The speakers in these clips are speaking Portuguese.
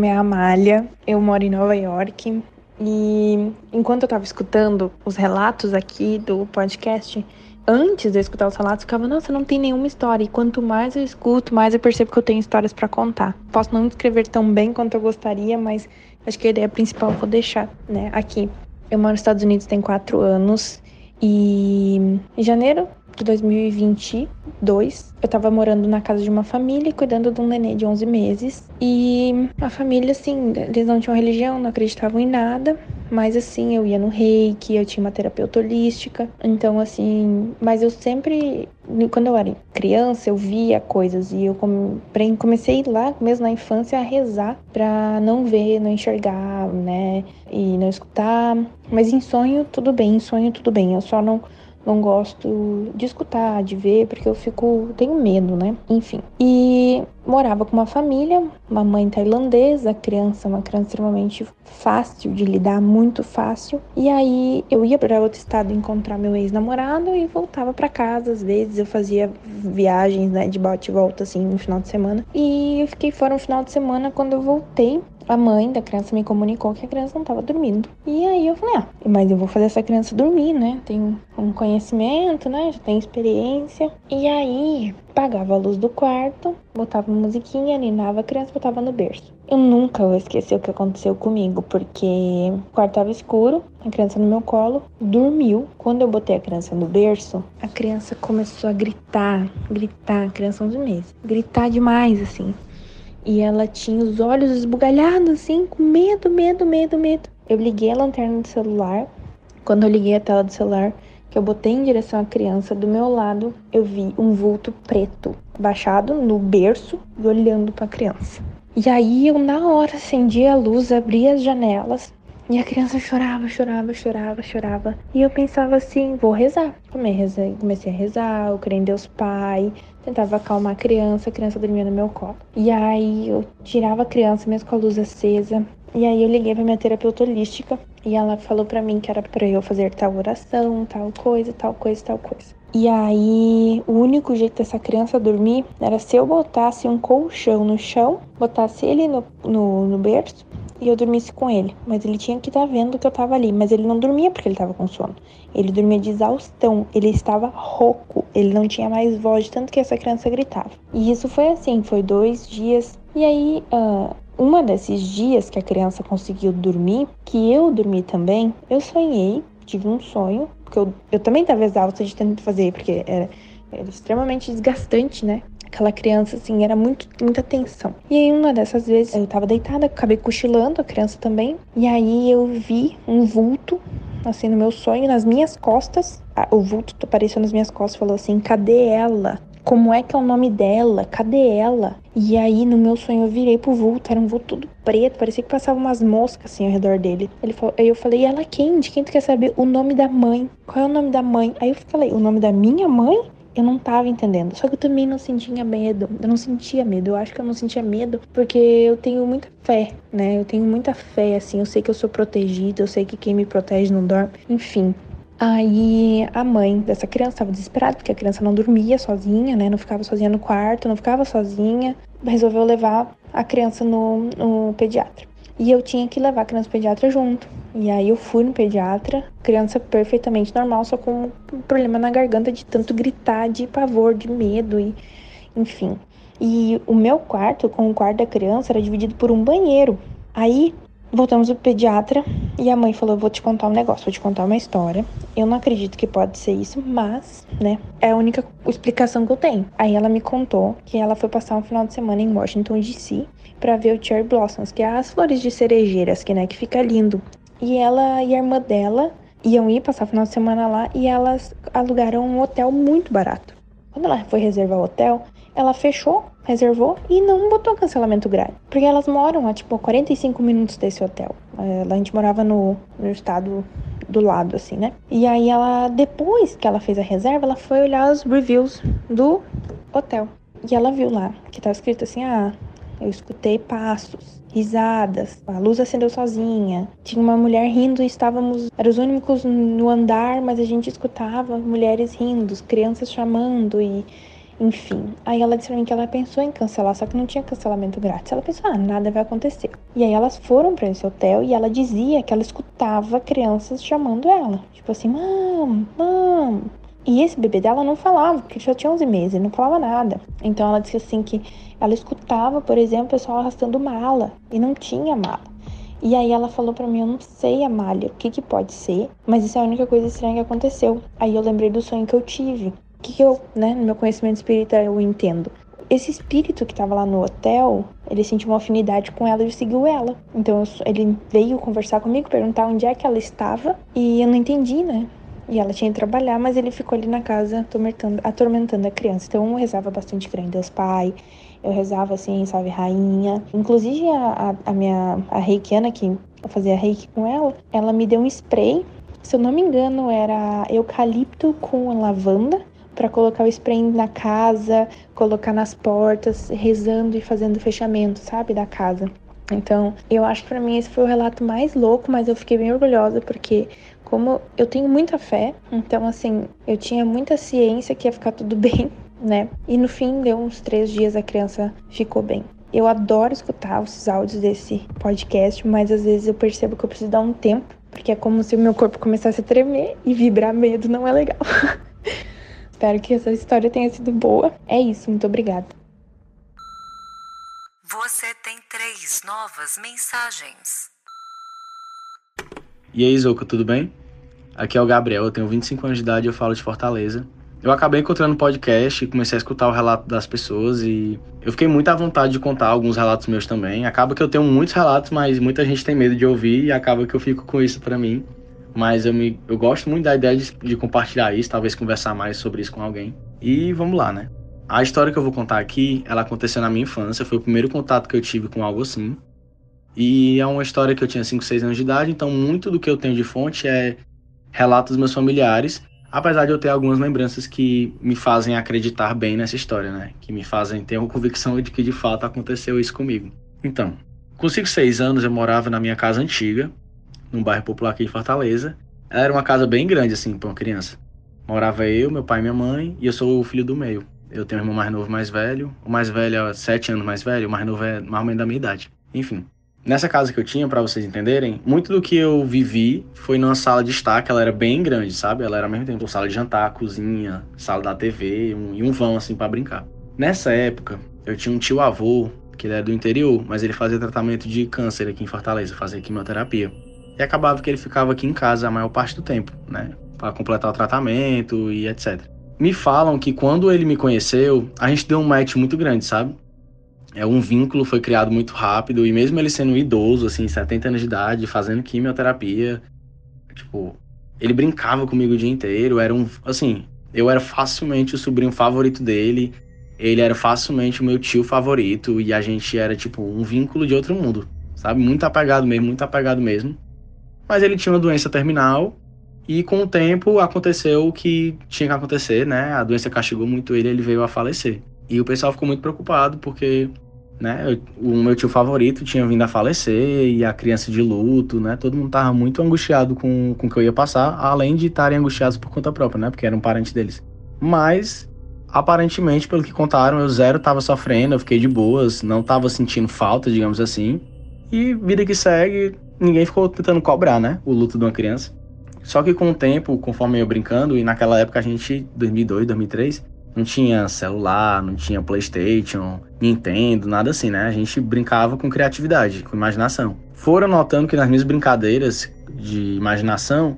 Nome é Amália, eu moro em Nova York e enquanto eu tava escutando os relatos aqui do podcast, antes de eu escutar os relatos, eu ficava, nossa, não tem nenhuma história. E quanto mais eu escuto, mais eu percebo que eu tenho histórias para contar. Posso não escrever tão bem quanto eu gostaria, mas acho que a ideia principal eu vou deixar, né, aqui. Eu moro nos Estados Unidos tem quatro anos e em janeiro de 2022 eu tava morando na casa de uma família cuidando de um nenê de 11 meses e a família assim, eles não tinham religião, não acreditavam em nada, mas assim, eu ia no reiki, eu tinha uma terapeuta holística, então assim, mas eu sempre quando eu era criança, eu via coisas e eu comecei lá, mesmo na infância, a rezar para não ver, não enxergar, né? E não escutar. Mas em sonho, tudo bem, em sonho, tudo bem. Eu só não não gosto de escutar, de ver, porque eu fico, tenho medo, né? Enfim. E morava com uma família, uma mãe tailandesa, criança, uma criança extremamente fácil de lidar, muito fácil. E aí eu ia para outro estado encontrar meu ex-namorado e voltava para casa às vezes. Eu fazia viagens, né, de bate e volta assim no final de semana. E eu fiquei fora um final de semana quando eu voltei a mãe da criança me comunicou que a criança não estava dormindo. E aí eu falei, ah, mas eu vou fazer essa criança dormir, né? Tenho um conhecimento, né? Já tenho experiência. E aí apagava a luz do quarto, botava musiquinha, ninava a criança, botava no berço. Eu nunca vou esquecer o que aconteceu comigo, porque o quarto estava escuro, a criança no meu colo, dormiu. Quando eu botei a criança no berço, a criança começou a gritar, gritar, a criança 11 meses, gritar demais, assim. E ela tinha os olhos esbugalhados, assim, com medo, medo, medo, medo. Eu liguei a lanterna do celular. Quando eu liguei a tela do celular, que eu botei em direção à criança, do meu lado eu vi um vulto preto baixado no berço e olhando para a criança. E aí eu na hora acendi a luz, abri as janelas e a criança chorava, chorava, chorava, chorava. E eu pensava assim, vou rezar. Comecei a rezar, eu creio em Deus Pai, tentava acalmar a criança, a criança dormia no meu colo. E aí eu tirava a criança mesmo com a luz acesa. E aí eu liguei pra minha terapeuta holística e ela falou para mim que era para eu fazer tal oração, tal coisa, tal coisa, tal coisa. E aí, o único jeito dessa criança dormir era se eu botasse um colchão no chão, botasse ele no, no, no berço e eu dormisse com ele. Mas ele tinha que estar tá vendo que eu tava ali. Mas ele não dormia porque ele tava com sono. Ele dormia de exaustão. Ele estava rouco. Ele não tinha mais voz, tanto que essa criança gritava. E isso foi assim: foi dois dias. E aí, uh, uma desses dias que a criança conseguiu dormir, que eu dormi também, eu sonhei, tive um sonho, porque eu, eu também estava exausta de tanto fazer, porque era, era extremamente desgastante, né? Aquela criança, assim, era muito, muita tensão. E aí, uma dessas vezes, eu tava deitada, acabei cochilando, a criança também. E aí, eu vi um vulto, assim, no meu sonho, nas minhas costas. O vulto apareceu nas minhas costas e falou assim: cadê ela? Como é que é o nome dela? Cadê ela? E aí, no meu sonho, eu virei pro vulto. Era um vulto todo preto. Parecia que passava umas moscas assim ao redor dele. Ele falou, aí eu falei, e ela quem? De quem tu quer saber? O nome da mãe. Qual é o nome da mãe? Aí eu falei, o nome da minha mãe? Eu não tava entendendo. Só que eu também não sentia medo. Eu não sentia medo. Eu acho que eu não sentia medo porque eu tenho muita fé, né? Eu tenho muita fé, assim. Eu sei que eu sou protegida. Eu sei que quem me protege não dorme. Enfim, Aí a mãe dessa criança estava desesperada porque a criança não dormia sozinha, né? Não ficava sozinha no quarto, não ficava sozinha. Resolveu levar a criança no, no pediatra. E eu tinha que levar a criança no pediatra junto. E aí eu fui no pediatra, criança perfeitamente normal, só com um problema na garganta de tanto gritar, de pavor, de medo e enfim. E o meu quarto com o quarto da criança era dividido por um banheiro. Aí voltamos pro pediatra e a mãe falou: Vou te contar um negócio, vou te contar uma história. Eu não acredito que pode ser isso, mas, né, é a única explicação que eu tenho. Aí ela me contou que ela foi passar um final de semana em Washington DC para ver o cherry blossoms, que é as flores de cerejeiras, que né, que fica lindo. E ela e a irmã dela iam ir passar o final de semana lá e elas alugaram um hotel muito barato. Quando ela foi reservar o hotel, ela fechou, reservou e não botou cancelamento grátis. Porque elas moram a tipo 45 minutos desse hotel. A gente morava no, no estado do lado, assim, né? E aí ela, depois que ela fez a reserva, ela foi olhar os reviews do hotel. E ela viu lá que tava escrito assim: ah, eu escutei passos, risadas, a luz acendeu sozinha. Tinha uma mulher rindo e estávamos. Eram os únicos no andar, mas a gente escutava mulheres rindo, crianças chamando e enfim, aí ela disse pra mim que ela pensou em cancelar, só que não tinha cancelamento grátis. Ela pensou, ah, nada vai acontecer. E aí elas foram para esse hotel e ela dizia que ela escutava crianças chamando ela. Tipo assim, mam, mam. E esse bebê dela não falava, porque já tinha 11 meses, não falava nada. Então ela disse assim que ela escutava, por exemplo, o pessoal arrastando mala e não tinha mala. E aí ela falou para mim, eu não sei, Amália, o que que pode ser, mas isso é a única coisa estranha que aconteceu. Aí eu lembrei do sonho que eu tive. O que, eu, né, no meu conhecimento espírita, eu entendo? Esse espírito que tava lá no hotel, ele sentiu uma afinidade com ela e seguiu ela. Então ele veio conversar comigo, perguntar onde é que ela estava e eu não entendi, né? E ela tinha que trabalhar, mas ele ficou ali na casa atormentando, atormentando a criança. Então eu rezava bastante grande Deus Pai, eu rezava assim, salve rainha. Inclusive a, a, a minha a reikiana que eu fazia reiki com ela, ela me deu um spray. Se eu não me engano, era eucalipto com lavanda para colocar o spray na casa, colocar nas portas, rezando e fazendo fechamento, sabe, da casa. Então, eu acho que para mim esse foi o relato mais louco, mas eu fiquei bem orgulhosa porque como eu tenho muita fé, então assim, eu tinha muita ciência que ia ficar tudo bem, né? E no fim, deu uns três dias a criança ficou bem. Eu adoro escutar os áudios desse podcast, mas às vezes eu percebo que eu preciso dar um tempo, porque é como se o meu corpo começasse a tremer e vibrar medo não é legal. Espero que essa história tenha sido boa. É isso, muito obrigada. Você tem três novas mensagens. E aí, Zoco, tudo bem? Aqui é o Gabriel, eu tenho 25 anos de idade e eu falo de Fortaleza. Eu acabei encontrando o podcast e comecei a escutar o relato das pessoas e eu fiquei muito à vontade de contar alguns relatos meus também. Acaba que eu tenho muitos relatos, mas muita gente tem medo de ouvir e acaba que eu fico com isso para mim. Mas eu, me, eu gosto muito da ideia de, de compartilhar isso, talvez conversar mais sobre isso com alguém. E vamos lá, né? A história que eu vou contar aqui, ela aconteceu na minha infância, foi o primeiro contato que eu tive com algo assim. E é uma história que eu tinha 5, 6 anos de idade, então muito do que eu tenho de fonte é relatos dos meus familiares, apesar de eu ter algumas lembranças que me fazem acreditar bem nessa história, né? Que me fazem ter uma convicção de que de fato aconteceu isso comigo. Então, com 5, 6 anos eu morava na minha casa antiga, num bairro popular aqui de Fortaleza. Ela era uma casa bem grande, assim, para uma criança. Morava eu, meu pai e minha mãe, e eu sou o filho do meio. Eu tenho um irmão mais novo mais velho. O mais velho é sete anos mais velho, o mais novo é mais ou menos da minha idade. Enfim. Nessa casa que eu tinha, para vocês entenderem, muito do que eu vivi foi numa sala de estar, que ela era bem grande, sabe? Ela era ao mesmo tempo sala de jantar, cozinha, sala da TV um, e um vão, assim, para brincar. Nessa época, eu tinha um tio avô, que ele era do interior, mas ele fazia tratamento de câncer aqui em Fortaleza, fazia quimioterapia. E acabava que ele ficava aqui em casa a maior parte do tempo, né? Para completar o tratamento e etc. Me falam que quando ele me conheceu, a gente deu um match muito grande, sabe? É um vínculo foi criado muito rápido e mesmo ele sendo idoso, assim, 70 anos de idade, fazendo quimioterapia, tipo, ele brincava comigo o dia inteiro, era um, assim, eu era facilmente o sobrinho favorito dele, ele era facilmente o meu tio favorito e a gente era tipo um vínculo de outro mundo, sabe? Muito apegado mesmo, muito apegado mesmo mas ele tinha uma doença terminal e com o tempo aconteceu o que tinha que acontecer, né? A doença castigou muito ele, ele veio a falecer. E o pessoal ficou muito preocupado porque, né, o meu tio favorito tinha vindo a falecer e a criança de luto, né? Todo mundo tava muito angustiado com, com o que eu ia passar, além de estarem angustiados por conta própria, né? Porque era um parente deles. Mas aparentemente, pelo que contaram, eu zero tava sofrendo, eu fiquei de boas, não tava sentindo falta, digamos assim. E vida que segue, ninguém ficou tentando cobrar, né? O luto de uma criança. Só que com o tempo, conforme eu brincando, e naquela época a gente, 2002, 2003, não tinha celular, não tinha PlayStation, Nintendo, nada assim, né? A gente brincava com criatividade, com imaginação. foram notando que nas minhas brincadeiras de imaginação,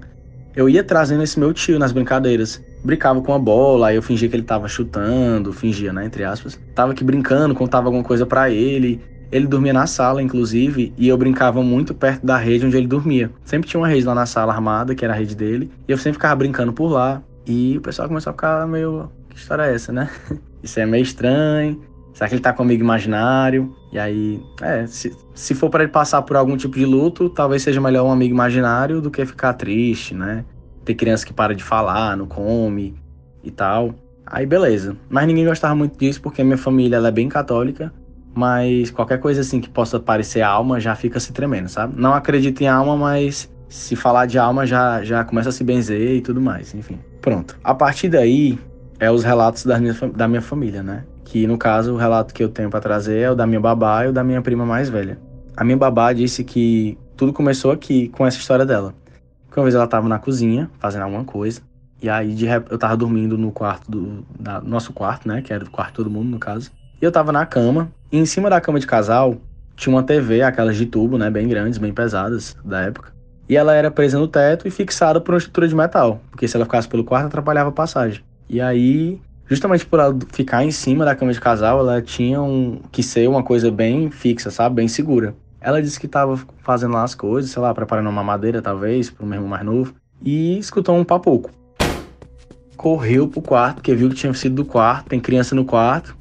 eu ia trazendo esse meu tio nas brincadeiras. Brincava com a bola, aí eu fingia que ele tava chutando, fingia, né, entre aspas. Tava aqui brincando, contava alguma coisa para ele. Ele dormia na sala, inclusive, e eu brincava muito perto da rede onde ele dormia. Sempre tinha uma rede lá na sala armada, que era a rede dele, e eu sempre ficava brincando por lá. E o pessoal começou a ficar meio. Que história é essa, né? Isso é meio estranho. Será que ele tá com amigo imaginário? E aí, é, se, se for para ele passar por algum tipo de luto, talvez seja melhor um amigo imaginário do que ficar triste, né? Ter criança que para de falar, não come e tal. Aí beleza. Mas ninguém gostava muito disso porque minha família ela é bem católica. Mas qualquer coisa assim que possa parecer alma já fica se tremendo, sabe? Não acredito em alma, mas se falar de alma já, já começa a se benzer e tudo mais, enfim. Pronto. A partir daí é os relatos da minha, da minha família, né? que no caso o relato que eu tenho para trazer é o da minha babá e o da minha prima mais velha. A minha babá disse que tudo começou aqui com essa história dela. Que uma vez ela tava na cozinha fazendo alguma coisa e aí de rep... eu tava dormindo no quarto do da... nosso quarto, né, que era do quarto de todo mundo no caso. E eu tava na cama e em cima da cama de casal tinha uma TV, aquelas de tubo, né, bem grandes, bem pesadas da época. E ela era presa no teto e fixada por uma estrutura de metal, porque se ela ficasse pelo quarto atrapalhava a passagem. E aí justamente por ela ficar em cima da cama de casal, ela tinha um, que ser uma coisa bem fixa, sabe? Bem segura. Ela disse que estava fazendo lá as coisas, sei lá, preparando uma madeira, talvez, para o meu irmão mais novo, e escutou um papoco. Correu pro quarto, porque viu que tinha sido do quarto, tem criança no quarto.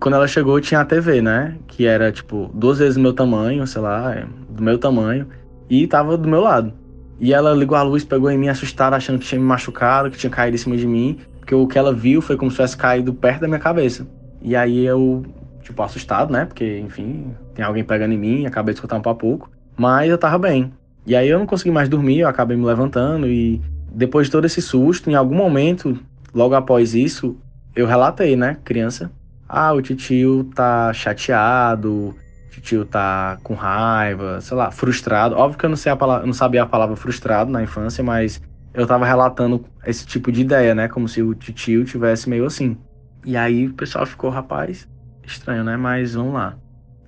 Quando ela chegou, tinha a TV, né? Que era, tipo, duas vezes o meu tamanho, sei lá, é, do meu tamanho, e tava do meu lado. E ela ligou a luz, pegou em mim, assustada, achando que tinha me machucado, que tinha caído em cima de mim porque o que ela viu foi como se tivesse caído perto da minha cabeça. E aí eu, tipo, assustado, né? Porque, enfim, tem alguém pegando em mim, acabei de escutar um pouco. Mas eu tava bem. E aí eu não consegui mais dormir, eu acabei me levantando e depois de todo esse susto, em algum momento, logo após isso, eu relatei, né, criança. Ah, o titio tá chateado, o titio tá com raiva, sei lá, frustrado. Óbvio que eu não, sei a palavra, não sabia a palavra frustrado na infância, mas eu tava relatando esse tipo de ideia, né? Como se o tio tivesse meio assim. E aí o pessoal ficou, rapaz, estranho, né? Mas vamos lá.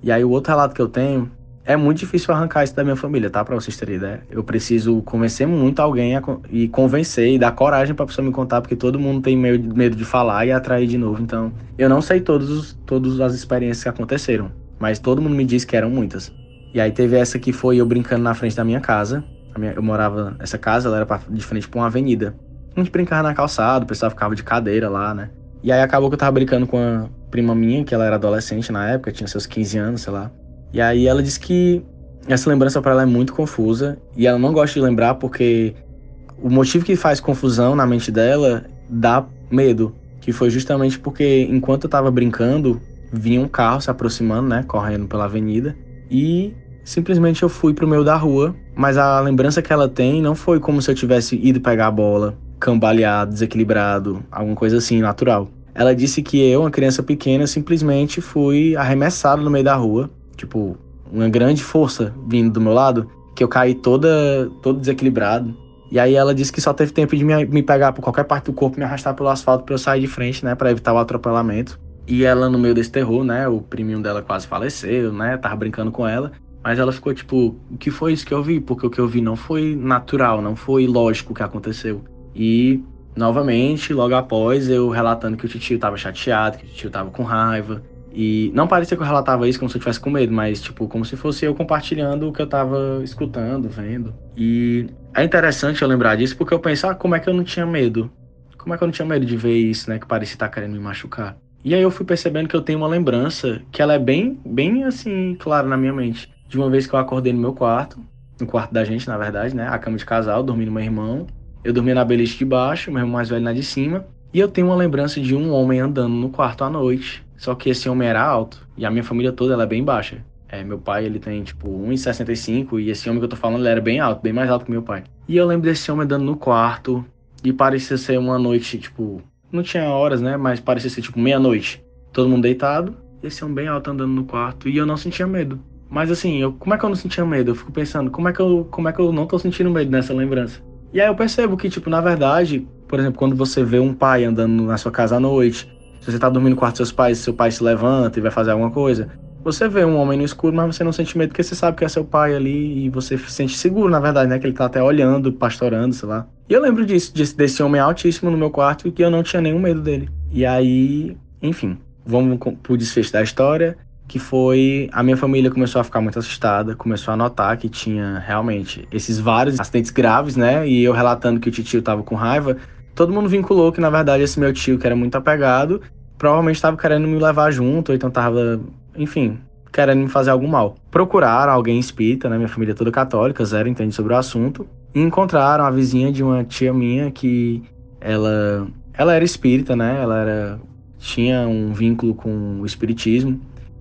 E aí o outro relato que eu tenho é muito difícil arrancar isso da minha família, tá? Pra vocês terem ideia. Eu preciso convencer muito alguém a, e convencer e dar coragem pra pessoa me contar, porque todo mundo tem medo, medo de falar e atrair de novo. Então, eu não sei todos, todas as experiências que aconteceram, mas todo mundo me disse que eram muitas. E aí teve essa que foi eu brincando na frente da minha casa, minha, eu morava nessa casa, ela era pra, de frente pra uma avenida. A gente brincava na calçada, o pessoal ficava de cadeira lá, né? E aí acabou que eu tava brincando com a prima minha, que ela era adolescente na época, tinha seus 15 anos, sei lá. E aí ela disse que essa lembrança para ela é muito confusa e ela não gosta de lembrar porque o motivo que faz confusão na mente dela dá medo, que foi justamente porque enquanto eu tava brincando, vinha um carro se aproximando, né, correndo pela avenida, e simplesmente eu fui pro meio da rua mas a lembrança que ela tem não foi como se eu tivesse ido pegar a bola, cambaleado, desequilibrado, alguma coisa assim, natural. Ela disse que eu, uma criança pequena, simplesmente fui arremessado no meio da rua, tipo, uma grande força vindo do meu lado, que eu caí toda, todo desequilibrado. E aí ela disse que só teve tempo de me, me pegar por qualquer parte do corpo, me arrastar pelo asfalto para eu sair de frente, né, para evitar o atropelamento. E ela no meio desse terror, né, o priminho dela quase faleceu, né, tava brincando com ela. Mas ela ficou tipo, o que foi isso que eu vi? Porque o que eu vi não foi natural, não foi lógico o que aconteceu. E, novamente, logo após, eu relatando que o tio tava chateado, que o tio tava com raiva. E não parecia que eu relatava isso como se eu tivesse com medo, mas, tipo, como se fosse eu compartilhando o que eu tava escutando, vendo. E é interessante eu lembrar disso porque eu penso, ah, como é que eu não tinha medo? Como é que eu não tinha medo de ver isso, né? Que parecia estar querendo me machucar. E aí eu fui percebendo que eu tenho uma lembrança que ela é bem, bem assim, clara na minha mente de uma vez que eu acordei no meu quarto, no quarto da gente, na verdade, né? A cama de casal, dormi no meu irmão. Eu dormia na beliche de baixo, meu irmão mais velho na de cima. E eu tenho uma lembrança de um homem andando no quarto à noite. Só que esse homem era alto. E a minha família toda ela é bem baixa. É, meu pai, ele tem, tipo, 1,65 e esse homem que eu tô falando, ele era bem alto, bem mais alto que meu pai. E eu lembro desse homem andando no quarto e parecia ser uma noite, tipo... Não tinha horas, né? Mas parecia ser, tipo, meia-noite. Todo mundo deitado, esse homem bem alto andando no quarto e eu não sentia medo. Mas assim, eu, como é que eu não sentia medo? Eu fico pensando, como é que eu, como é que eu não tô sentindo medo nessa lembrança? E aí eu percebo que, tipo, na verdade, por exemplo, quando você vê um pai andando na sua casa à noite, se você tá dormindo no quarto dos seus pais, seu pai se levanta e vai fazer alguma coisa, você vê um homem no escuro, mas você não sente medo porque você sabe que é seu pai ali e você se sente seguro, na verdade, né? Que ele tá até olhando, pastorando, sei lá. E eu lembro disso, desse, desse homem altíssimo no meu quarto e que eu não tinha nenhum medo dele. E aí, enfim, vamos pro desfecho da história, que foi a minha família começou a ficar muito assustada, começou a notar que tinha realmente esses vários acidentes graves, né? E eu relatando que o tio tava com raiva, todo mundo vinculou que na verdade esse meu tio, que era muito apegado, provavelmente estava querendo me levar junto, ou então tava, enfim, querendo me fazer algum mal. Procuraram alguém espírita, né? Minha família é toda católica, zero entende sobre o assunto. E encontraram a vizinha de uma tia minha que ela, ela era espírita, né? Ela era, tinha um vínculo com o espiritismo.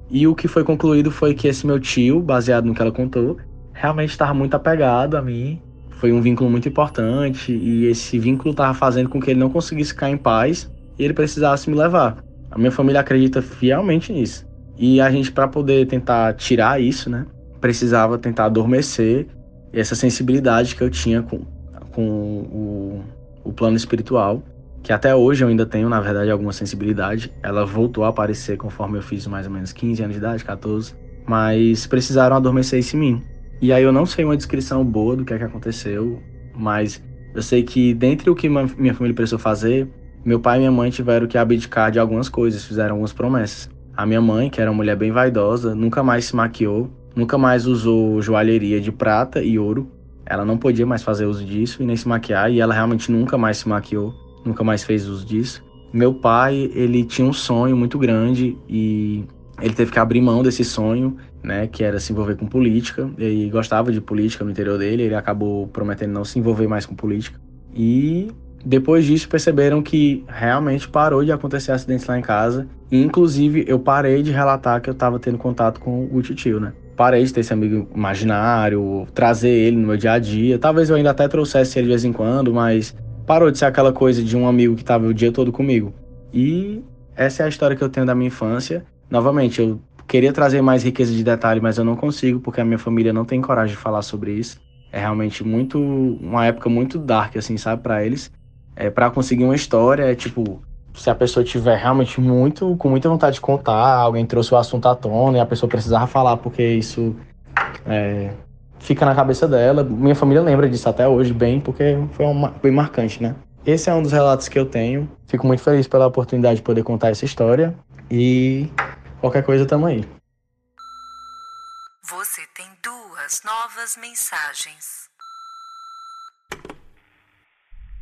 E o que foi concluído foi que esse meu tio, baseado no que ela contou, realmente estava muito apegado a mim. Foi um vínculo muito importante e esse vínculo estava fazendo com que ele não conseguisse ficar em paz e ele precisasse me levar. A minha família acredita fielmente nisso. E a gente, para poder tentar tirar isso, né, precisava tentar adormecer essa sensibilidade que eu tinha com, com o, o plano espiritual, que até hoje eu ainda tenho, na verdade, alguma sensibilidade. Ela voltou a aparecer conforme eu fiz mais ou menos 15 anos de idade, 14, mas precisaram adormecer isso em mim. E aí eu não sei uma descrição boa do que é que aconteceu, mas eu sei que dentre o que minha família precisou fazer, meu pai e minha mãe tiveram que abdicar de algumas coisas, fizeram algumas promessas. A minha mãe, que era uma mulher bem vaidosa, nunca mais se maquiou, nunca mais usou joalheria de prata e ouro. Ela não podia mais fazer uso disso e nem se maquiar, e ela realmente nunca mais se maquiou, nunca mais fez uso disso. Meu pai, ele tinha um sonho muito grande e ele teve que abrir mão desse sonho, né, que era se envolver com política. Ele gostava de política no interior dele, ele acabou prometendo não se envolver mais com política. E depois disso, perceberam que realmente parou de acontecer acidentes lá em casa. E, inclusive, eu parei de relatar que eu estava tendo contato com o tio, né? Parei de ter esse amigo imaginário, trazer ele no meu dia a dia. Talvez eu ainda até trouxesse ele de vez em quando, mas parou de ser aquela coisa de um amigo que estava o dia todo comigo. E essa é a história que eu tenho da minha infância. Novamente, eu queria trazer mais riqueza de detalhe, mas eu não consigo porque a minha família não tem coragem de falar sobre isso. É realmente muito uma época muito dark assim, sabe, para eles é, para conseguir uma história, é tipo, se a pessoa tiver realmente muito, com muita vontade de contar, alguém trouxe o assunto à tona e a pessoa precisava falar porque isso é, fica na cabeça dela. Minha família lembra disso até hoje bem, porque foi uma, bem marcante, né? Esse é um dos relatos que eu tenho. Fico muito feliz pela oportunidade de poder contar essa história e qualquer coisa tamo aí. Você tem duas novas mensagens.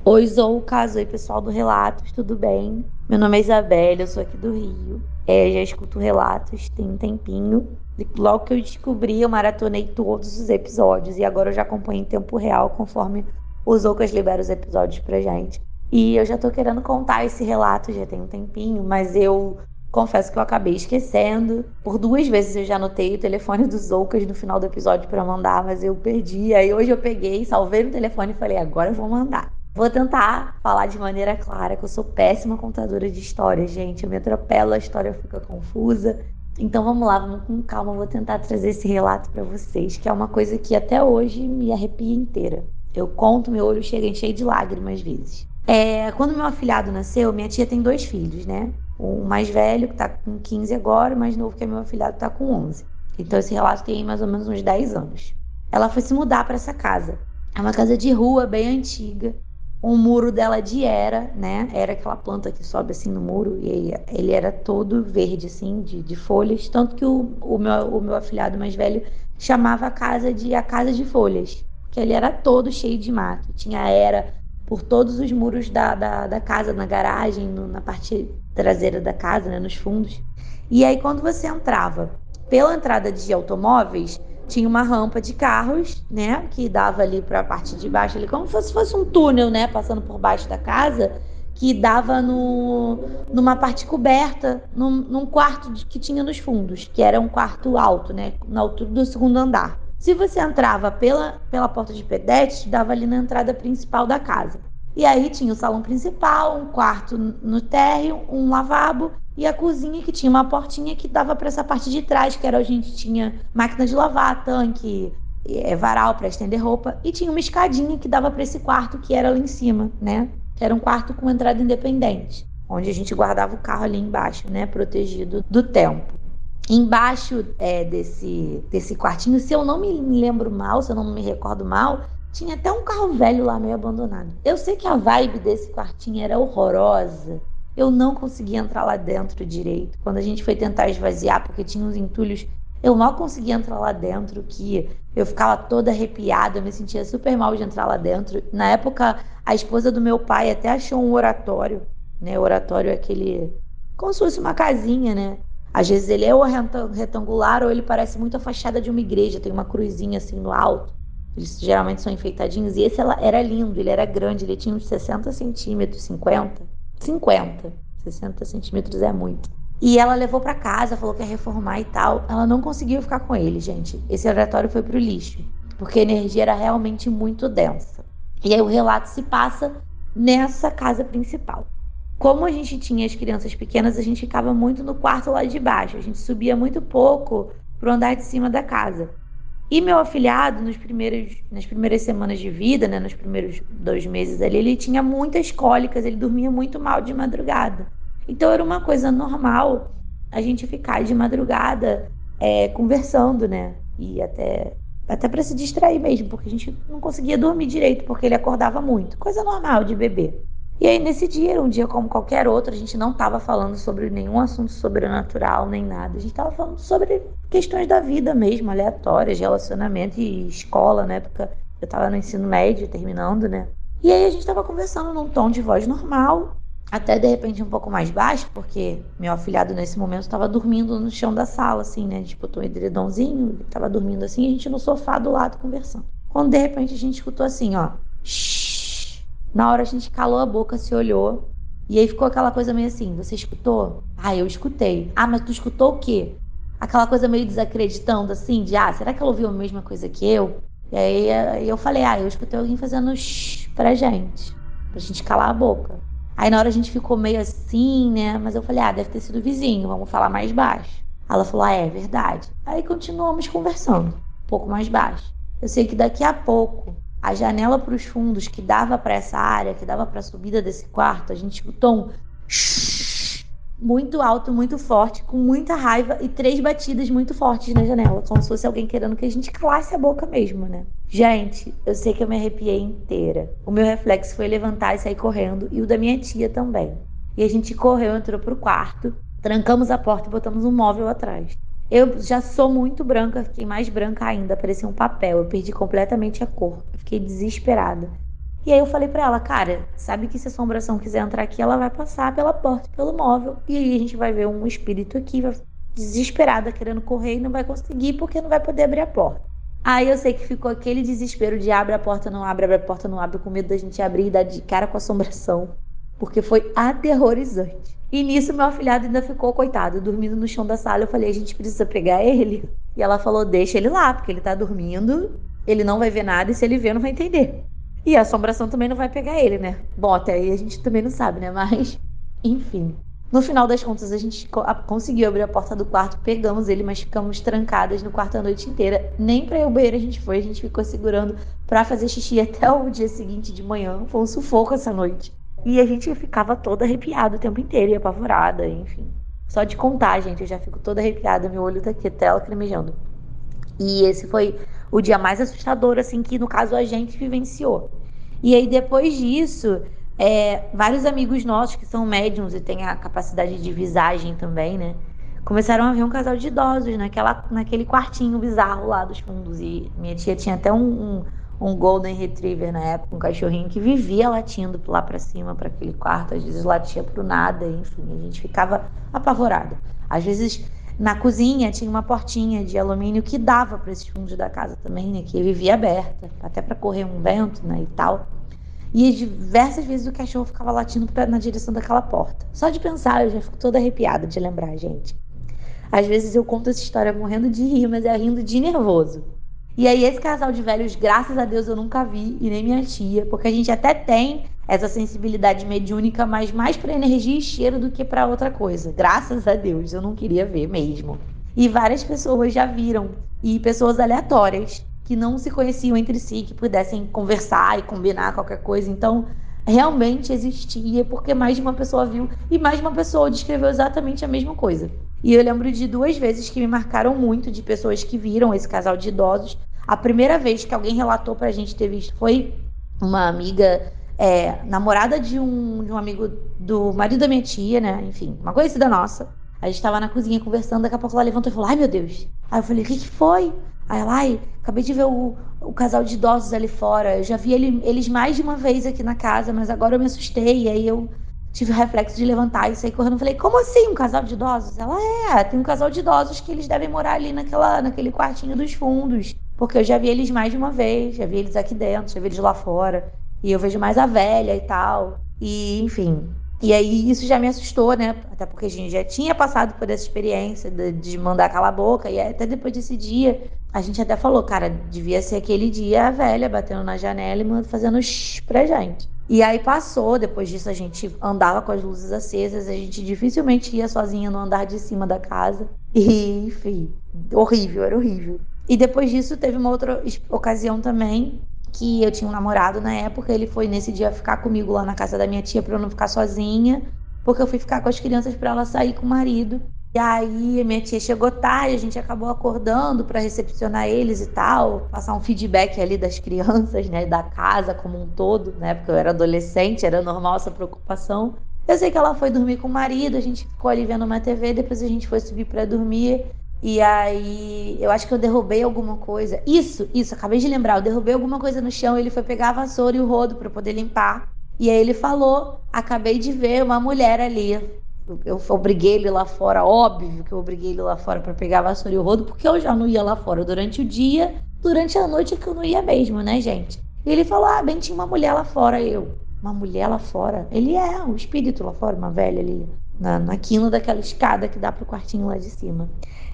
Oi, Zoucas, oi pessoal do Relatos, tudo bem? Meu nome é Isabelle, eu sou aqui do Rio. É, já escuto Relatos tem um tempinho. Logo que eu descobri, eu maratonei todos os episódios e agora eu já acompanho em tempo real conforme o Zoucas libera os episódios pra gente. E eu já tô querendo contar esse relato já tem um tempinho, mas eu confesso que eu acabei esquecendo. Por duas vezes eu já anotei o telefone dos Zoucas no final do episódio para mandar, mas eu perdi. Aí hoje eu peguei, salvei no telefone e falei, agora eu vou mandar. Vou tentar falar de maneira clara que eu sou péssima contadora de histórias, gente. Eu me atropelo, a história fica confusa. Então vamos lá, vamos com calma. Vou tentar trazer esse relato para vocês, que é uma coisa que até hoje me arrepia inteira. Eu conto, meu olho chega cheio de lágrimas às vezes. É, quando meu afilhado nasceu, minha tia tem dois filhos, né? O mais velho, que tá com 15 agora, o mais novo, que é meu afilhado, tá com 11. Então esse relato tem mais ou menos uns 10 anos. Ela foi se mudar para essa casa. É uma casa de rua bem antiga o muro dela de era, né? Era aquela planta que sobe assim no muro e ele era todo verde, assim, de, de folhas. Tanto que o, o, meu, o meu afilhado mais velho chamava a casa de a casa de folhas, que ele era todo cheio de mato. Tinha era por todos os muros da, da, da casa, na garagem, no, na parte traseira da casa, né? Nos fundos. E aí, quando você entrava pela entrada de automóveis, tinha uma rampa de carros, né, que dava ali para a parte de baixo, ali como se fosse um túnel, né, passando por baixo da casa, que dava no, numa parte coberta, num, num quarto de, que tinha nos fundos, que era um quarto alto, né, na altura do segundo andar. Se você entrava pela, pela porta de pedestre, dava ali na entrada principal da casa. E aí tinha o salão principal, um quarto no térreo, um lavabo e a cozinha que tinha uma portinha que dava para essa parte de trás, que era onde a gente tinha máquina de lavar, tanque, é, varal para estender roupa e tinha uma escadinha que dava para esse quarto que era lá em cima, né? Era um quarto com entrada independente, onde a gente guardava o carro ali embaixo, né, protegido do tempo. Embaixo é, desse, desse quartinho, se eu não me lembro mal, se eu não me recordo mal, tinha até um carro velho lá meio abandonado. Eu sei que a vibe desse quartinho era horrorosa. Eu não conseguia entrar lá dentro direito. Quando a gente foi tentar esvaziar, porque tinha uns entulhos, eu mal conseguia entrar lá dentro, que eu ficava toda arrepiada, eu me sentia super mal de entrar lá dentro. Na época, a esposa do meu pai até achou um oratório, né? O oratório é aquele como se fosse uma casinha, né? Às vezes ele é ou retangular ou ele parece muito a fachada de uma igreja, tem uma cruzinha assim no alto. Eles geralmente são enfeitadinhos. E esse era lindo, ele era grande, ele tinha uns 60 centímetros, 50. 50. 60 centímetros é muito. E ela levou para casa, falou que ia reformar e tal. Ela não conseguiu ficar com ele, gente. Esse oratório foi pro lixo, porque a energia era realmente muito densa. E aí o relato se passa nessa casa principal. Como a gente tinha as crianças pequenas, a gente ficava muito no quarto lá de baixo. A gente subia muito pouco pro andar de cima da casa. E meu afilhado, nos primeiros, nas primeiras semanas de vida, né, nos primeiros dois meses ali, ele tinha muitas cólicas, ele dormia muito mal de madrugada. Então era uma coisa normal a gente ficar de madrugada é, conversando, né? E até, até para se distrair mesmo, porque a gente não conseguia dormir direito, porque ele acordava muito. Coisa normal de bebê. E aí, nesse dia, era um dia como qualquer outro, a gente não estava falando sobre nenhum assunto sobrenatural, nem nada. A gente estava falando sobre questões da vida mesmo, aleatórias, relacionamento e escola, na época eu estava no ensino médio, terminando, né? E aí a gente estava conversando num tom de voz normal, até de repente um pouco mais baixo, porque meu afilhado nesse momento estava dormindo no chão da sala, assim, né? Tipo, tô um edredomzinho, estava dormindo assim, a gente no sofá do lado conversando. Quando de repente a gente escutou assim, ó. Shhh na hora a gente calou a boca, se olhou. E aí ficou aquela coisa meio assim: você escutou? Ah, eu escutei. Ah, mas tu escutou o quê? Aquela coisa meio desacreditando, assim, de ah, será que ela ouviu a mesma coisa que eu? E aí eu falei: ah, eu escutei alguém fazendo shh pra gente, pra gente calar a boca. Aí na hora a gente ficou meio assim, né? Mas eu falei: ah, deve ter sido o vizinho, vamos falar mais baixo. Ela falou: ah, é verdade. Aí continuamos conversando, um pouco mais baixo. Eu sei que daqui a pouco a janela para os fundos que dava para essa área, que dava para a subida desse quarto, a gente escutou um muito alto, muito forte, com muita raiva e três batidas muito fortes na janela, como se fosse alguém querendo que a gente calasse a boca mesmo, né? Gente, eu sei que eu me arrepiei inteira. O meu reflexo foi levantar e sair correndo, e o da minha tia também. E a gente correu, entrou pro quarto, trancamos a porta e botamos um móvel atrás. Eu já sou muito branca, fiquei mais branca ainda, parecia um papel. Eu perdi completamente a cor. Fiquei desesperada. E aí eu falei para ela, cara, sabe que se a assombração quiser entrar aqui, ela vai passar pela porta, pelo móvel. E aí a gente vai ver um espírito aqui, desesperada, querendo correr e não vai conseguir porque não vai poder abrir a porta. Aí eu sei que ficou aquele desespero de abre a porta, não abre, abre a porta, não abre, com medo da gente abrir e dar de cara com a assombração. Porque foi aterrorizante. E nisso meu afilhado ainda ficou, coitado, dormindo no chão da sala. Eu falei, a gente precisa pegar ele. E ela falou, deixa ele lá, porque ele tá dormindo, ele não vai ver nada, e se ele ver, não vai entender. E a assombração também não vai pegar ele, né? Bom, até aí a gente também não sabe, né? Mas, enfim. No final das contas, a gente conseguiu abrir a porta do quarto, pegamos ele, mas ficamos trancadas no quarto a noite inteira. Nem pra ir ao banheiro a gente foi, a gente ficou segurando pra fazer xixi até o dia seguinte de manhã. Foi um sufoco essa noite. E a gente ficava toda arrepiada o tempo inteiro e apavorada, enfim. Só de contar, gente, eu já fico toda arrepiada, meu olho tá aqui até lacrimejando. E esse foi o dia mais assustador, assim, que no caso a gente vivenciou. E aí depois disso, é, vários amigos nossos que são médiums e têm a capacidade de visagem também, né? Começaram a ver um casal de idosos naquela, naquele quartinho bizarro lá dos fundos. E minha tia tinha até um, um um Golden Retriever na época, um cachorrinho que vivia latindo lá para cima, para aquele quarto, às vezes latia pro nada, enfim, a gente ficava apavorada. Às vezes na cozinha tinha uma portinha de alumínio que dava para esses fundos da casa também, né, que vivia aberta, até para correr um vento, né, e tal. E diversas vezes o cachorro ficava latindo na direção daquela porta. Só de pensar, eu já fico toda arrepiada de lembrar, gente. Às vezes eu conto essa história morrendo de rir, mas é rindo de nervoso. E aí, esse casal de velhos, graças a Deus, eu nunca vi, e nem minha tia, porque a gente até tem essa sensibilidade mediúnica, mas mais para energia e cheiro do que para outra coisa. Graças a Deus, eu não queria ver mesmo. E várias pessoas já viram, e pessoas aleatórias, que não se conheciam entre si, que pudessem conversar e combinar qualquer coisa. Então, realmente existia, porque mais de uma pessoa viu e mais de uma pessoa descreveu exatamente a mesma coisa. E eu lembro de duas vezes que me marcaram muito de pessoas que viram esse casal de idosos. A primeira vez que alguém relatou pra gente ter visto foi uma amiga, é, namorada de um, de um amigo do marido da minha tia, né? Enfim, uma conhecida nossa. A gente tava na cozinha conversando, daqui a pouco ela levantou e falou: Ai meu Deus. Aí eu falei: O que, que foi? Aí ela, ai, acabei de ver o, o casal de idosos ali fora. Eu já vi ele, eles mais de uma vez aqui na casa, mas agora eu me assustei. E aí eu tive o reflexo de levantar e sair correndo. Falei, como assim um casal de idosos? Ela é, tem um casal de idosos que eles devem morar ali naquela, naquele quartinho dos fundos. Porque eu já vi eles mais de uma vez, já vi eles aqui dentro, já vi eles lá fora. E eu vejo mais a velha e tal. E, enfim. E aí isso já me assustou, né? Até porque a gente já tinha passado por essa experiência de, de mandar calar a boca. E até depois desse dia, a gente até falou, cara, devia ser aquele dia a velha batendo na janela e fazendo shh pra gente. E aí passou, depois disso a gente andava com as luzes acesas, a gente dificilmente ia sozinha no andar de cima da casa. E, enfim, horrível, era horrível. E depois disso teve uma outra ocasião também que eu tinha um namorado na época, ele foi nesse dia ficar comigo lá na casa da minha tia para eu não ficar sozinha, porque eu fui ficar com as crianças para ela sair com o marido. E aí minha tia chegou tarde, a gente acabou acordando para recepcionar eles e tal, passar um feedback ali das crianças, né, da casa como um todo, né, porque eu era adolescente, era normal essa preocupação. Eu sei que ela foi dormir com o marido, a gente ficou ali vendo uma TV, depois a gente foi subir para dormir. E aí, eu acho que eu derrubei alguma coisa. Isso, isso, acabei de lembrar. Eu derrubei alguma coisa no chão. Ele foi pegar a vassoura e o rodo para poder limpar. E aí ele falou: Acabei de ver uma mulher ali eu obriguei ele lá fora, óbvio que eu obriguei ele lá fora para pegar a vassoura e o rodo, porque eu já não ia lá fora durante o dia, durante a noite que eu não ia mesmo, né, gente? E ele falou: Ah, bem, tinha uma mulher lá fora. Eu, uma mulher lá fora? Ele é, um espírito lá fora, uma velha ali, na, na quina daquela escada que dá pro quartinho lá de cima.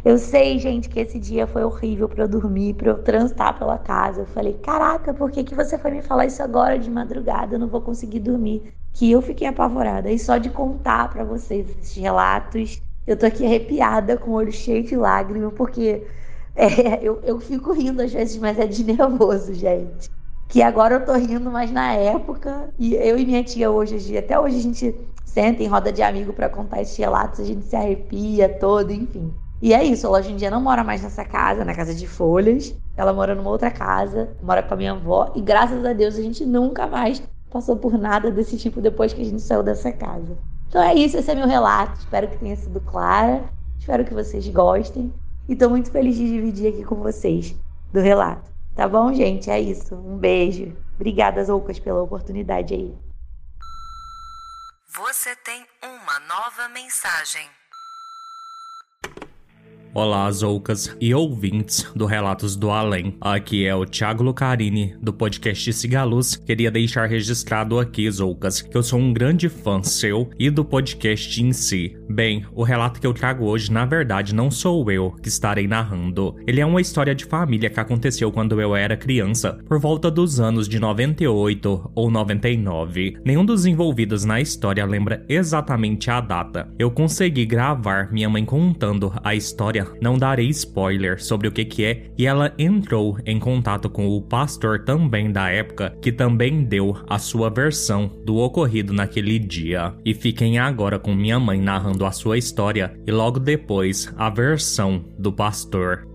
Eu sei, gente, que esse dia foi horrível para eu dormir, para eu transitar pela casa. Eu falei: Caraca, por que, que você foi me falar isso agora de madrugada? Eu não vou conseguir dormir que eu fiquei apavorada. E só de contar para vocês esses relatos, eu tô aqui arrepiada, com o olho cheio de lágrimas, porque é, eu, eu fico rindo às vezes, mas é de nervoso, gente. Que agora eu tô rindo, mas na época, e eu e minha tia hoje, até hoje a gente senta em roda de amigo para contar esses relatos, a gente se arrepia todo, enfim. E é isso, ela hoje em dia não mora mais nessa casa, na casa de folhas. Ela mora numa outra casa, mora com a minha avó, e graças a Deus a gente nunca mais passou por nada desse tipo depois que a gente saiu dessa casa. Então é isso, esse é meu relato. Espero que tenha sido clara. Espero que vocês gostem. E estou muito feliz de dividir aqui com vocês do relato. Tá bom, gente? É isso. Um beijo. Obrigada, Zoucas, pela oportunidade aí. Você tem uma nova mensagem. Olá, Zoucas e ouvintes do Relatos do Além. Aqui é o Thiago Lucarini, do podcast Cigaluz. Queria deixar registrado aqui, Zoucas, que eu sou um grande fã seu e do podcast em si. Bem, o relato que eu trago hoje, na verdade, não sou eu que estarei narrando. Ele é uma história de família que aconteceu quando eu era criança, por volta dos anos de 98 ou 99. Nenhum dos envolvidos na história lembra exatamente a data. Eu consegui gravar minha mãe contando a história não darei spoiler sobre o que que é, e ela entrou em contato com o pastor também da época, que também deu a sua versão do ocorrido naquele dia. E fiquem agora com minha mãe narrando a sua história e logo depois a versão do pastor.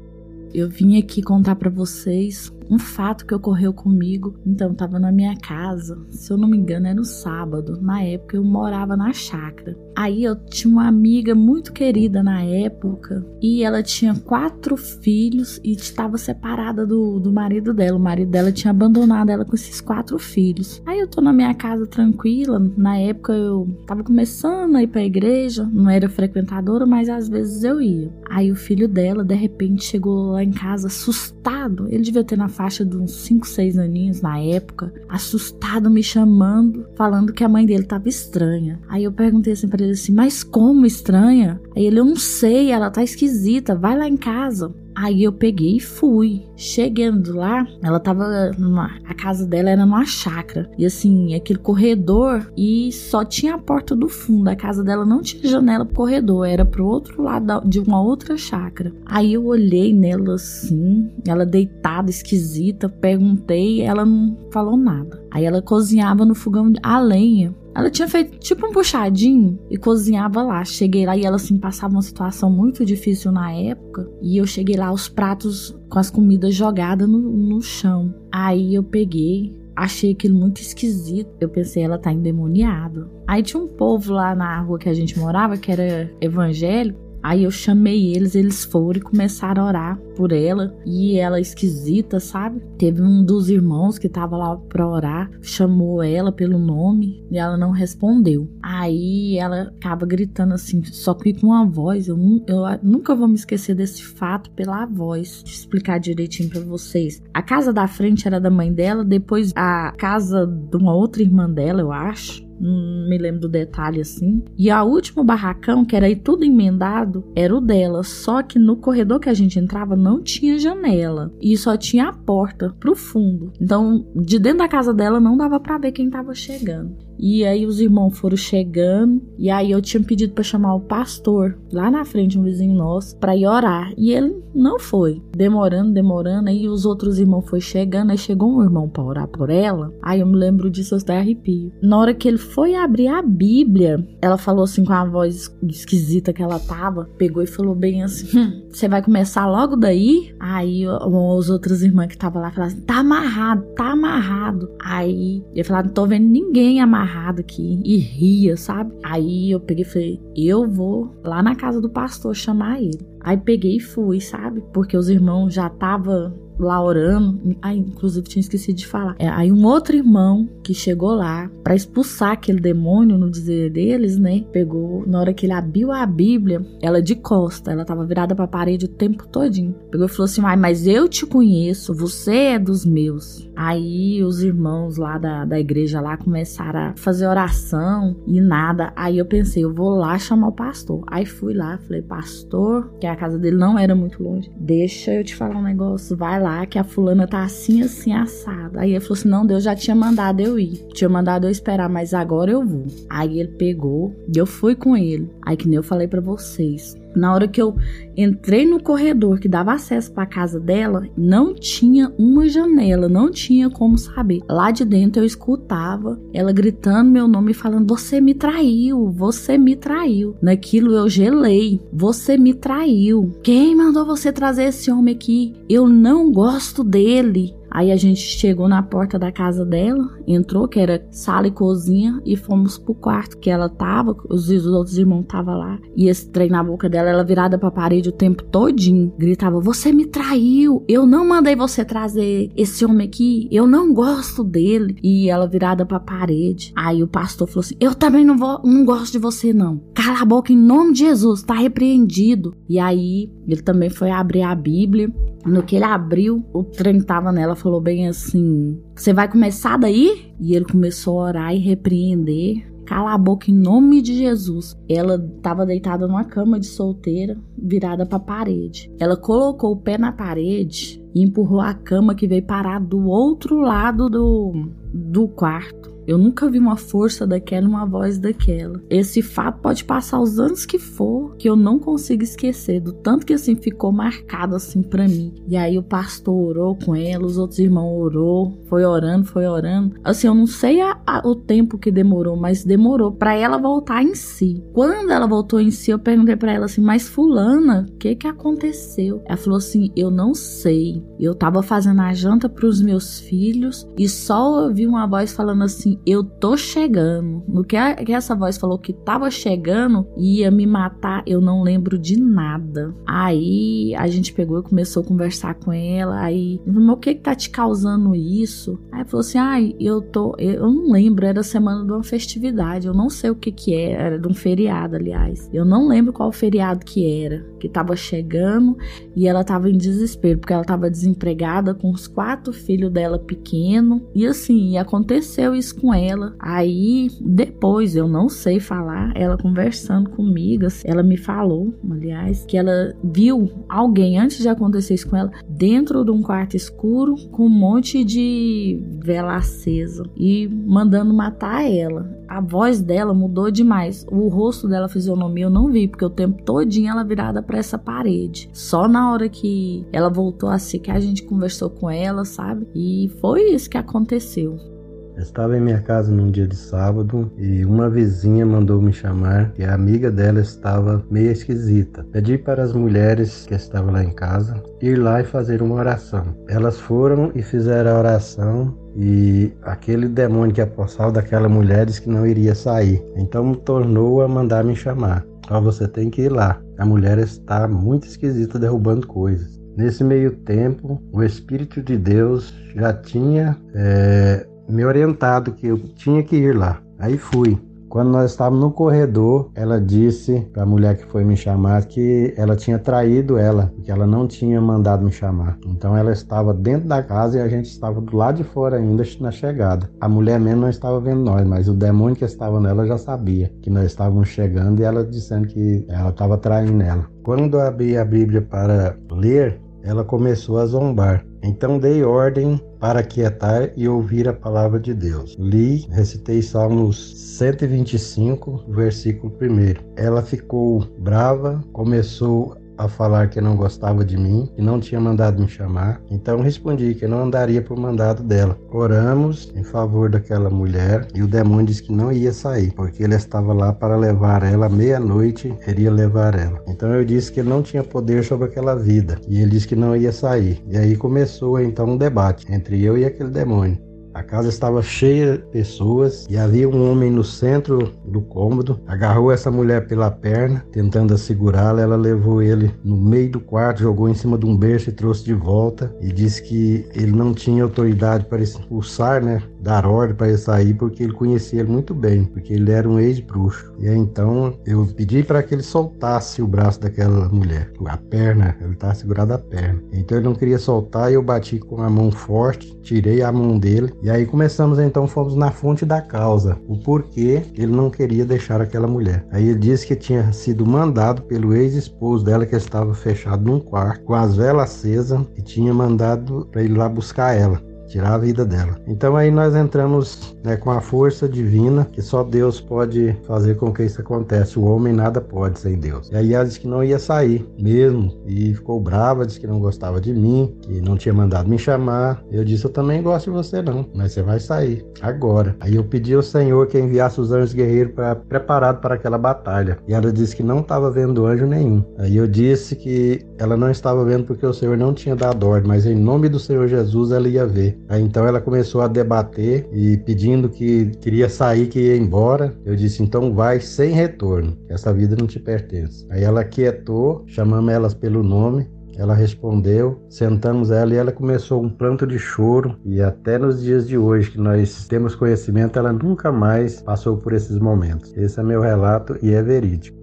Eu vim aqui contar para vocês um fato que ocorreu comigo. Então, tava na minha casa, se eu não me engano, era no sábado. Na época, eu morava na chácara. Aí eu tinha uma amiga muito querida na época e ela tinha quatro filhos e estava separada do, do marido dela. O marido dela tinha abandonado ela com esses quatro filhos. Aí eu tô na minha casa tranquila. Na época eu tava começando a ir pra igreja, não era frequentadora, mas às vezes eu ia. Aí o filho dela, de repente, chegou lá em casa assustado. Ele devia ter na faixa de uns 5, 6 aninhos na época, assustado me chamando, falando que a mãe dele tava estranha. Aí eu perguntei assim para ele assim: "Mas como estranha?" Aí ele: "Eu não sei, ela tá esquisita, vai lá em casa." Aí eu peguei e fui. Chegando lá, ela tava numa, a casa dela era numa chácara. E assim, aquele corredor e só tinha a porta do fundo. A casa dela não tinha janela pro corredor, era pro outro lado de uma outra chácara. Aí eu olhei nela assim, ela deitada, esquisita, perguntei, ela não falou nada. Aí ela cozinhava no fogão a lenha Ela tinha feito tipo um puxadinho e cozinhava lá. Cheguei lá e ela assim passava uma situação muito difícil na época. E eu cheguei lá, os pratos com as comidas jogadas no, no chão. Aí eu peguei, achei aquilo muito esquisito. Eu pensei, ela tá endemoniada. Aí tinha um povo lá na rua que a gente morava, que era evangélico. Aí eu chamei eles, eles foram e começaram a orar por ela. E ela esquisita, sabe? Teve um dos irmãos que tava lá pra orar, chamou ela pelo nome e ela não respondeu. Aí ela acaba gritando assim, só que com uma voz. Eu, eu nunca vou me esquecer desse fato pela voz. Deixa eu explicar direitinho para vocês. A casa da frente era da mãe dela, depois a casa de uma outra irmã dela, eu acho não me lembro do detalhe assim. E a última barracão, que era aí tudo emendado, era o dela. Só que no corredor que a gente entrava não tinha janela e só tinha a porta pro fundo. Então, de dentro da casa dela não dava para ver quem tava chegando. E aí os irmãos foram chegando. E aí eu tinha pedido para chamar o pastor lá na frente, um vizinho nosso, para ir orar. E ele não foi. Demorando, demorando. Aí os outros irmãos foram chegando. Aí chegou um irmão para orar por ela. Aí eu me lembro disso, até arrepio. Na hora que ele foi abrir a Bíblia, ela falou assim com a voz esquisita que ela tava. Pegou e falou bem assim: hum, Você vai começar logo daí? Aí os outros irmãos que estavam lá falaram assim: Tá amarrado, tá amarrado. Aí ele falou: Não tô vendo ninguém amarrado amarrado aqui e ria, sabe? Aí eu peguei e falei, eu vou lá na casa do pastor chamar ele. Aí peguei e fui, sabe? Porque os irmãos já estavam lá orando. Aí, inclusive, tinha esquecido de falar. É, aí um outro irmão que chegou lá para expulsar aquele demônio, no dizer deles, né? Pegou, na hora que ele abriu a Bíblia, ela de costa, ela tava virada pra parede o tempo todinho. Pegou e falou assim: Ai, mas eu te conheço, você é dos meus. Aí os irmãos lá da, da igreja lá começaram a fazer oração e nada. Aí eu pensei, eu vou lá chamar o pastor. Aí fui lá, falei, pastor, que a casa dele não era muito longe. Deixa eu te falar um negócio, vai lá que a fulana tá assim, assim, assada. Aí ele falou assim: não, Deus já tinha mandado eu ir. Tinha mandado eu esperar, mas agora eu vou. Aí ele pegou e eu fui com ele. Aí que nem eu falei para vocês. Na hora que eu entrei no corredor que dava acesso para a casa dela, não tinha uma janela, não tinha como saber. Lá de dentro eu escutava ela gritando meu nome e falando: "Você me traiu, você me traiu". Naquilo eu gelei. "Você me traiu. Quem mandou você trazer esse homem aqui? Eu não gosto dele". Aí a gente chegou na porta da casa dela, entrou, que era sala e cozinha, e fomos pro quarto que ela tava, os, outros irmãos estavam lá. E esse trem na boca dela, ela virada pra parede o tempo todinho. Gritava: Você me traiu! Eu não mandei você trazer esse homem aqui, eu não gosto dele. E ela virada pra parede. Aí o pastor falou assim: Eu também não, vou, não gosto de você, não. Cala a boca em nome de Jesus, tá repreendido. E aí ele também foi abrir a Bíblia. No que ele abriu, o trem tava nela, falou bem assim: Você vai começar daí? E ele começou a orar e repreender. Cala a boca em nome de Jesus. Ela estava deitada numa cama de solteira, virada para a parede. Ela colocou o pé na parede e empurrou a cama que veio parar do outro lado do, do quarto. Eu nunca vi uma força daquela, uma voz daquela. Esse fato pode passar os anos que for, que eu não consigo esquecer, do tanto que assim ficou marcado assim para mim. E aí o pastor orou com ela, os outros irmãos orou, foi orando, foi orando. Assim, eu não sei a, a, o tempo que demorou, mas demorou para ela voltar em si. Quando ela voltou em si, eu perguntei para ela assim: "Mas fulana, o que que aconteceu?" Ela falou assim: "Eu não sei. Eu tava fazendo a janta para os meus filhos e só ouvi uma voz falando assim: eu tô chegando. No que, a, que essa voz falou que tava chegando e ia me matar, eu não lembro de nada. Aí a gente pegou e começou a conversar com ela. Aí, o que que tá te causando isso? Aí falou assim: ai, eu tô. Eu não lembro, era semana de uma festividade. Eu não sei o que que era, era de um feriado, aliás. Eu não lembro qual feriado que era, que tava chegando e ela tava em desespero, porque ela tava desempregada com os quatro filhos dela pequeno. E assim, aconteceu isso com ela. Aí depois, eu não sei falar, ela conversando comigo, assim, ela me falou, aliás, que ela viu alguém antes de acontecer isso com ela dentro de um quarto escuro com um monte de vela acesa e mandando matar ela. A voz dela mudou demais. O rosto dela, a fisionomia, eu não vi, porque o tempo todinho ela virada para essa parede. Só na hora que ela voltou assim que a gente conversou com ela, sabe? E foi isso que aconteceu. Estava em minha casa num dia de sábado e uma vizinha mandou me chamar e a amiga dela estava meio esquisita. Pedi para as mulheres que estavam lá em casa ir lá e fazer uma oração. Elas foram e fizeram a oração e aquele demônio que apossava daquela mulher disse que não iria sair. Então tornou a mandar me chamar. Ó, você tem que ir lá. A mulher está muito esquisita derrubando coisas. Nesse meio tempo, o Espírito de Deus já tinha é, me orientado que eu tinha que ir lá. Aí fui. Quando nós estávamos no corredor, ela disse para a mulher que foi me chamar que ela tinha traído ela, porque ela não tinha mandado me chamar. Então ela estava dentro da casa e a gente estava do lado de fora ainda na chegada. A mulher mesmo não estava vendo nós, mas o demônio que estava nela já sabia que nós estávamos chegando e ela dizendo que ela estava traindo ela. Quando eu abri a Bíblia para ler, ela começou a zombar. Então dei ordem para quietar e ouvir a palavra de Deus. Li, recitei Salmos 125, versículo 1. Ela ficou brava, começou a falar que não gostava de mim, que não tinha mandado me chamar. Então respondi que não andaria por mandado dela. Oramos em favor daquela mulher e o demônio disse que não ia sair, porque ele estava lá para levar ela meia-noite, iria levar ela. Então eu disse que não tinha poder sobre aquela vida e ele disse que não ia sair. E aí começou então um debate entre eu e aquele demônio. A casa estava cheia de pessoas e havia um homem no centro do cômodo. Agarrou essa mulher pela perna, tentando segurá-la. Ela levou ele no meio do quarto, jogou em cima de um berço e trouxe de volta. E disse que ele não tinha autoridade para expulsar, né? Dar ordem para ele sair, porque ele conhecia ele muito bem, porque ele era um ex-bruxo. E aí, então eu pedi para que ele soltasse o braço daquela mulher, a perna, ele estava segurado a perna. Então ele não queria soltar e eu bati com a mão forte, tirei a mão dele e aí começamos então, fomos na fonte da causa, o porquê ele não queria deixar aquela mulher. Aí ele disse que tinha sido mandado pelo ex-esposo dela que estava fechado num quarto com as velas acesas e tinha mandado para ir lá buscar ela tirar a vida dela. Então aí nós entramos né, com a força divina, que só Deus pode fazer com que isso aconteça. O homem nada pode sem Deus. E aí ela disse que não ia sair mesmo e ficou brava, disse que não gostava de mim, que não tinha mandado me chamar. Eu disse, eu também gosto de você não, mas você vai sair agora. Aí eu pedi ao Senhor que enviasse os anjos guerreiros para preparado para aquela batalha. E ela disse que não estava vendo anjo nenhum. Aí eu disse que ela não estava vendo porque o Senhor não tinha dado ordem, mas em nome do Senhor Jesus ela ia ver. Aí então ela começou a debater e pedindo que queria sair, que ia embora. Eu disse: então vai sem retorno, essa vida não te pertence. Aí ela quietou, chamamos elas pelo nome. Ela respondeu, sentamos ela e ela começou um pranto de choro. E até nos dias de hoje que nós temos conhecimento, ela nunca mais passou por esses momentos. Esse é meu relato e é verídico.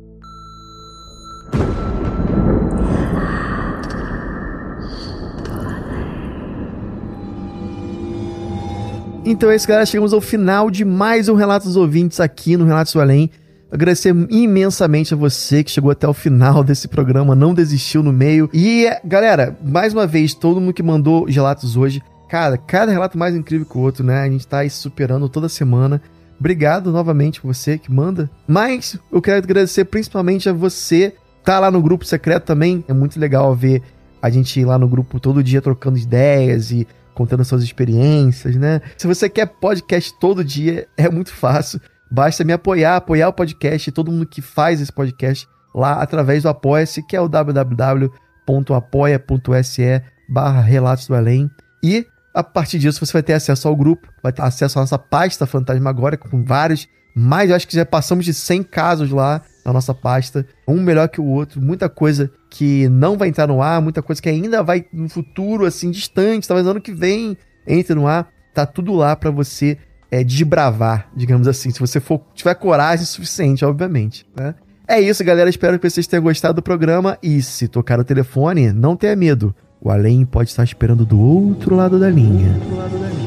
Então é isso, galera. Chegamos ao final de mais um Relato dos Ouvintes aqui no Relatos do Além. Agradecer imensamente a você que chegou até o final desse programa, não desistiu no meio. E, galera, mais uma vez, todo mundo que mandou os relatos hoje, cara, cada relato mais incrível que o outro, né? A gente tá aí superando toda semana. Obrigado novamente você que manda. Mas eu quero agradecer principalmente a você tá lá no grupo secreto também. É muito legal ver a gente ir lá no grupo todo dia trocando ideias e contando suas experiências, né? Se você quer podcast todo dia, é muito fácil. Basta me apoiar, apoiar o podcast, todo mundo que faz esse podcast lá através do Apoia-se, que é o www.apoia.se barra Relatos do Além. E a partir disso você vai ter acesso ao grupo, vai ter acesso à nossa pasta Fantasmagórica com vários, mais eu acho que já passamos de 100 casos lá na nossa pasta, um melhor que o outro, muita coisa que não vai entrar no ar, muita coisa que ainda vai no futuro, assim, distante, talvez ano que vem entre no ar. Tá tudo lá para você é, desbravar, digamos assim, se você for tiver coragem suficiente, obviamente, né? É isso, galera. Espero que vocês tenham gostado do programa. E se tocar o telefone, não tenha medo. O além pode estar esperando do outro lado da linha. Do outro lado da linha.